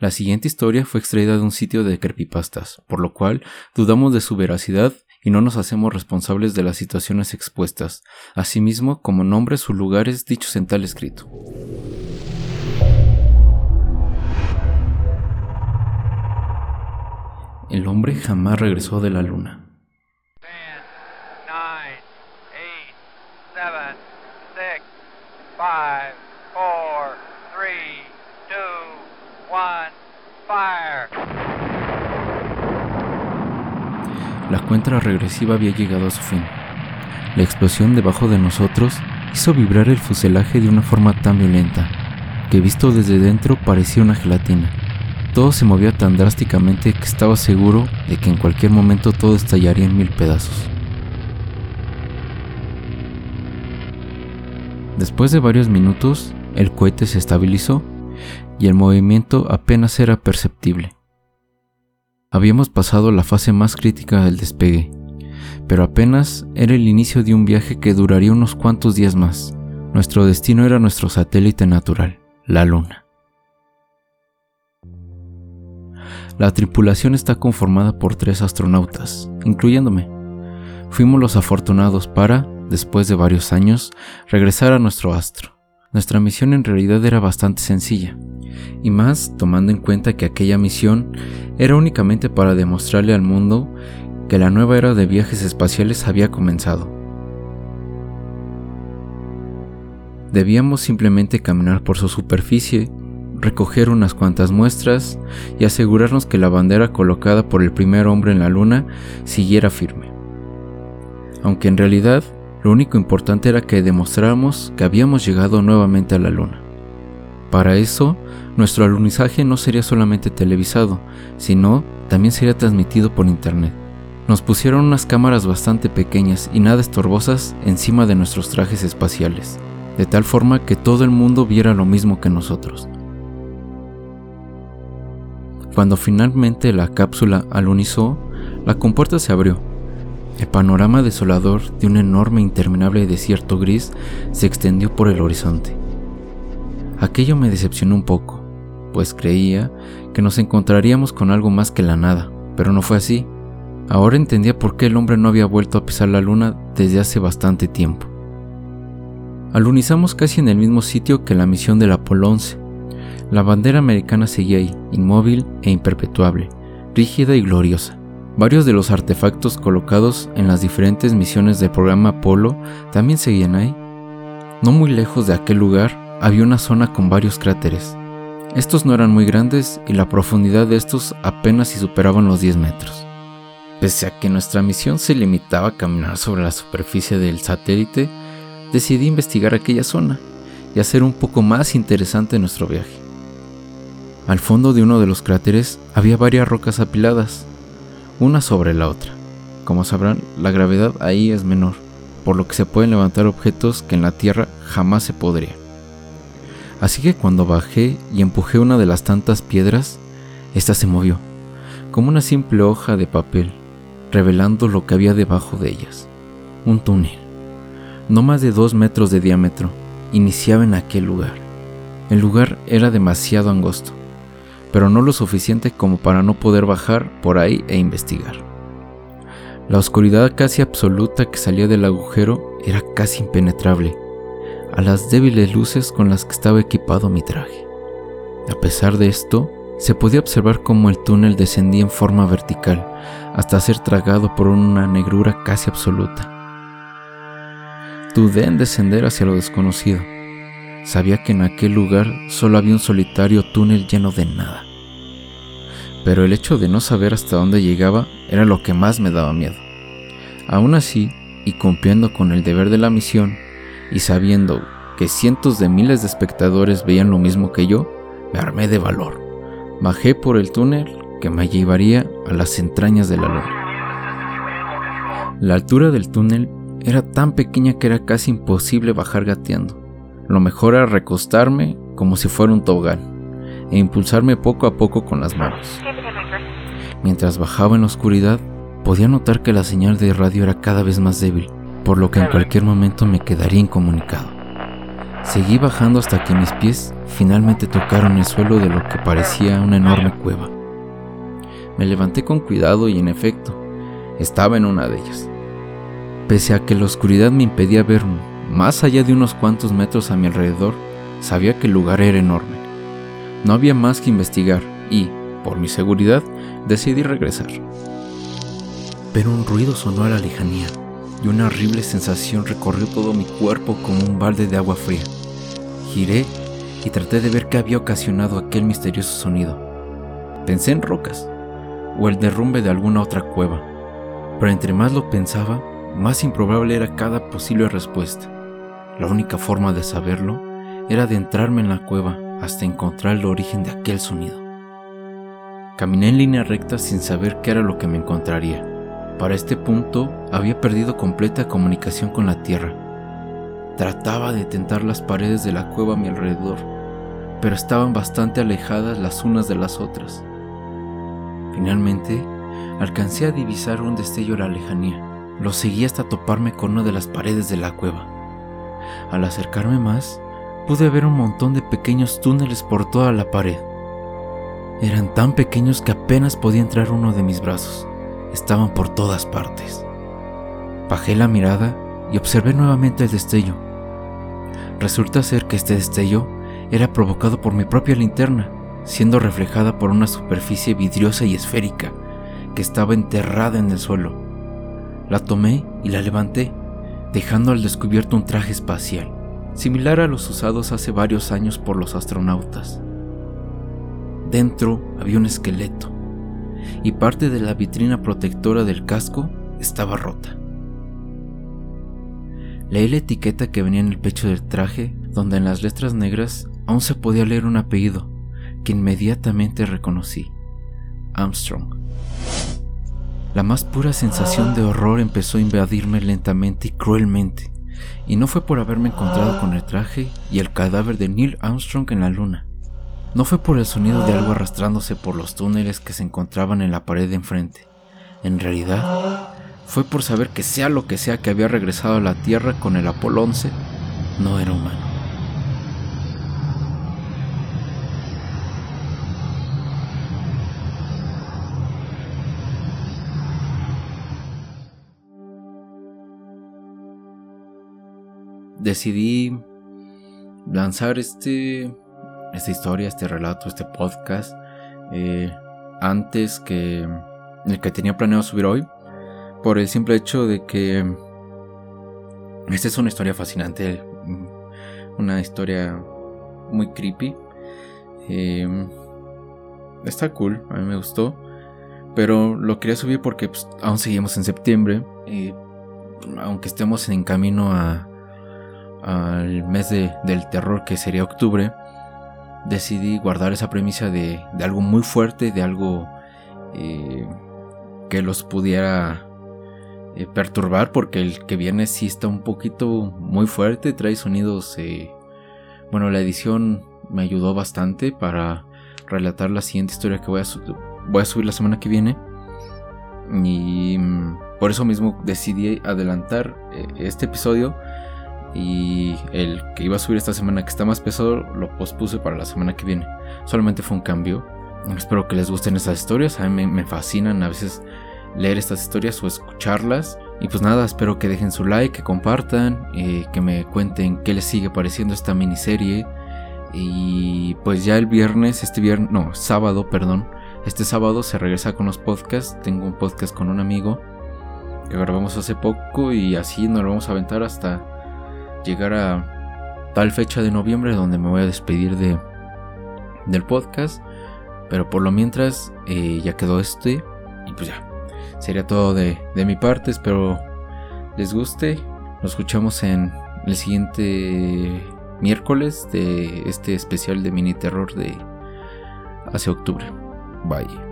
La siguiente historia fue extraída de un sitio de creepypastas, por lo cual dudamos de su veracidad y no nos hacemos responsables de las situaciones expuestas, asimismo como nombres o lugares dichos en tal escrito. El hombre jamás regresó de la luna. Cuenta regresiva había llegado a su fin. La explosión debajo de nosotros hizo vibrar el fuselaje de una forma tan violenta que visto desde dentro parecía una gelatina. Todo se movía tan drásticamente que estaba seguro de que en cualquier momento todo estallaría en mil pedazos. Después de varios minutos, el cohete se estabilizó y el movimiento apenas era perceptible. Habíamos pasado la fase más crítica del despegue, pero apenas era el inicio de un viaje que duraría unos cuantos días más. Nuestro destino era nuestro satélite natural, la Luna. La tripulación está conformada por tres astronautas, incluyéndome. Fuimos los afortunados para, después de varios años, regresar a nuestro astro. Nuestra misión en realidad era bastante sencilla, y más tomando en cuenta que aquella misión era únicamente para demostrarle al mundo que la nueva era de viajes espaciales había comenzado. Debíamos simplemente caminar por su superficie, recoger unas cuantas muestras y asegurarnos que la bandera colocada por el primer hombre en la luna siguiera firme. Aunque en realidad lo único importante era que demostráramos que habíamos llegado nuevamente a la luna. Para eso, nuestro alunizaje no sería solamente televisado, sino también sería transmitido por internet. Nos pusieron unas cámaras bastante pequeñas y nada estorbosas encima de nuestros trajes espaciales, de tal forma que todo el mundo viera lo mismo que nosotros. Cuando finalmente la cápsula alunizó, la compuerta se abrió. El panorama desolador de un enorme interminable desierto gris se extendió por el horizonte. Aquello me decepcionó un poco, pues creía que nos encontraríamos con algo más que la nada, pero no fue así. Ahora entendía por qué el hombre no había vuelto a pisar la luna desde hace bastante tiempo. Alunizamos casi en el mismo sitio que la misión del Apolo 11. La bandera americana seguía ahí, inmóvil e imperpetuable, rígida y gloriosa. Varios de los artefactos colocados en las diferentes misiones del programa Apolo también seguían ahí. No muy lejos de aquel lugar había una zona con varios cráteres. Estos no eran muy grandes y la profundidad de estos apenas si superaban los 10 metros. Pese a que nuestra misión se limitaba a caminar sobre la superficie del satélite, decidí investigar aquella zona y hacer un poco más interesante nuestro viaje. Al fondo de uno de los cráteres había varias rocas apiladas, una sobre la otra. Como sabrán, la gravedad ahí es menor, por lo que se pueden levantar objetos que en la Tierra jamás se podrían. Así que cuando bajé y empujé una de las tantas piedras, ésta se movió, como una simple hoja de papel, revelando lo que había debajo de ellas. Un túnel, no más de dos metros de diámetro, iniciaba en aquel lugar. El lugar era demasiado angosto, pero no lo suficiente como para no poder bajar por ahí e investigar. La oscuridad casi absoluta que salía del agujero era casi impenetrable a las débiles luces con las que estaba equipado mi traje. A pesar de esto, se podía observar cómo el túnel descendía en forma vertical hasta ser tragado por una negrura casi absoluta. Dudé en descender hacia lo desconocido. Sabía que en aquel lugar solo había un solitario túnel lleno de nada. Pero el hecho de no saber hasta dónde llegaba era lo que más me daba miedo. Aún así, y cumpliendo con el deber de la misión, y sabiendo que cientos de miles de espectadores veían lo mismo que yo, me armé de valor. Bajé por el túnel que me llevaría a las entrañas de la luna. La altura del túnel era tan pequeña que era casi imposible bajar gateando. Lo mejor era recostarme como si fuera un tobogán e impulsarme poco a poco con las manos. Mientras bajaba en la oscuridad, podía notar que la señal de radio era cada vez más débil por lo que en cualquier momento me quedaría incomunicado. Seguí bajando hasta que mis pies finalmente tocaron el suelo de lo que parecía una enorme cueva. Me levanté con cuidado y en efecto, estaba en una de ellas. Pese a que la oscuridad me impedía ver más allá de unos cuantos metros a mi alrededor, sabía que el lugar era enorme. No había más que investigar y, por mi seguridad, decidí regresar. Pero un ruido sonó a la lejanía y una horrible sensación recorrió todo mi cuerpo como un balde de agua fría. Giré y traté de ver qué había ocasionado aquel misterioso sonido. Pensé en rocas o el derrumbe de alguna otra cueva, pero entre más lo pensaba, más improbable era cada posible respuesta. La única forma de saberlo era adentrarme en la cueva hasta encontrar el origen de aquel sonido. Caminé en línea recta sin saber qué era lo que me encontraría. Para este punto había perdido completa comunicación con la tierra. Trataba de tentar las paredes de la cueva a mi alrededor, pero estaban bastante alejadas las unas de las otras. Finalmente, alcancé a divisar un destello a la lejanía. Lo seguí hasta toparme con una de las paredes de la cueva. Al acercarme más, pude ver un montón de pequeños túneles por toda la pared. Eran tan pequeños que apenas podía entrar uno de mis brazos estaban por todas partes. Bajé la mirada y observé nuevamente el destello. Resulta ser que este destello era provocado por mi propia linterna, siendo reflejada por una superficie vidriosa y esférica que estaba enterrada en el suelo. La tomé y la levanté, dejando al descubierto un traje espacial, similar a los usados hace varios años por los astronautas. Dentro había un esqueleto, y parte de la vitrina protectora del casco estaba rota. Leí la etiqueta que venía en el pecho del traje, donde en las letras negras aún se podía leer un apellido que inmediatamente reconocí, Armstrong. La más pura sensación de horror empezó a invadirme lentamente y cruelmente, y no fue por haberme encontrado con el traje y el cadáver de Neil Armstrong en la luna. No fue por el sonido de algo arrastrándose por los túneles que se encontraban en la pared de enfrente. En realidad, fue por saber que sea lo que sea que había regresado a la Tierra con el Apolo 11, no era humano. Decidí lanzar este esta historia, este relato, este podcast, eh, antes que el que tenía planeado subir hoy, por el simple hecho de que esta es una historia fascinante, una historia muy creepy. Em, está cool, a mí me gustó, pero lo quería subir porque pues, aún seguimos en septiembre, y aunque estemos en camino a al mes del terror que sería octubre, decidí guardar esa premisa de, algo muy fuerte, de algo eh, que los pudiera eh, perturbar, porque el que viene sí está un poquito muy fuerte, trae sonidos... Eh, bueno, la edición me ayudó bastante para relatar la siguiente historia que voy a, voy a subir la semana que viene. Y mm, por eso mismo decidí adelantar este episodio y el que iba a subir esta semana que está más pesado lo pospuse para la semana que viene. Solamente fue un cambio. Espero que les gusten estas historias. A mí me, fascinan a veces leer estas historias o escucharlas. Y pues nada, espero que dejen su like, que compartan, eh, que me cuenten qué les sigue pareciendo esta miniserie. Y pues ya el viernes, este viernes, no, sábado, perdón. Este sábado se regresa con los podcasts. Tengo un podcast con un amigo que grabamos hace poco y así nos lo vamos a aventar hasta llegar a tal fecha de noviembre donde me voy a despedir de, del podcast. Pero por lo mientras eh, ya quedó este. Y pues ya. Sería todo de, de mi parte. Espero les guste. Nos escuchamos en el siguiente miércoles de este especial de mini terror de hace octubre. Bye.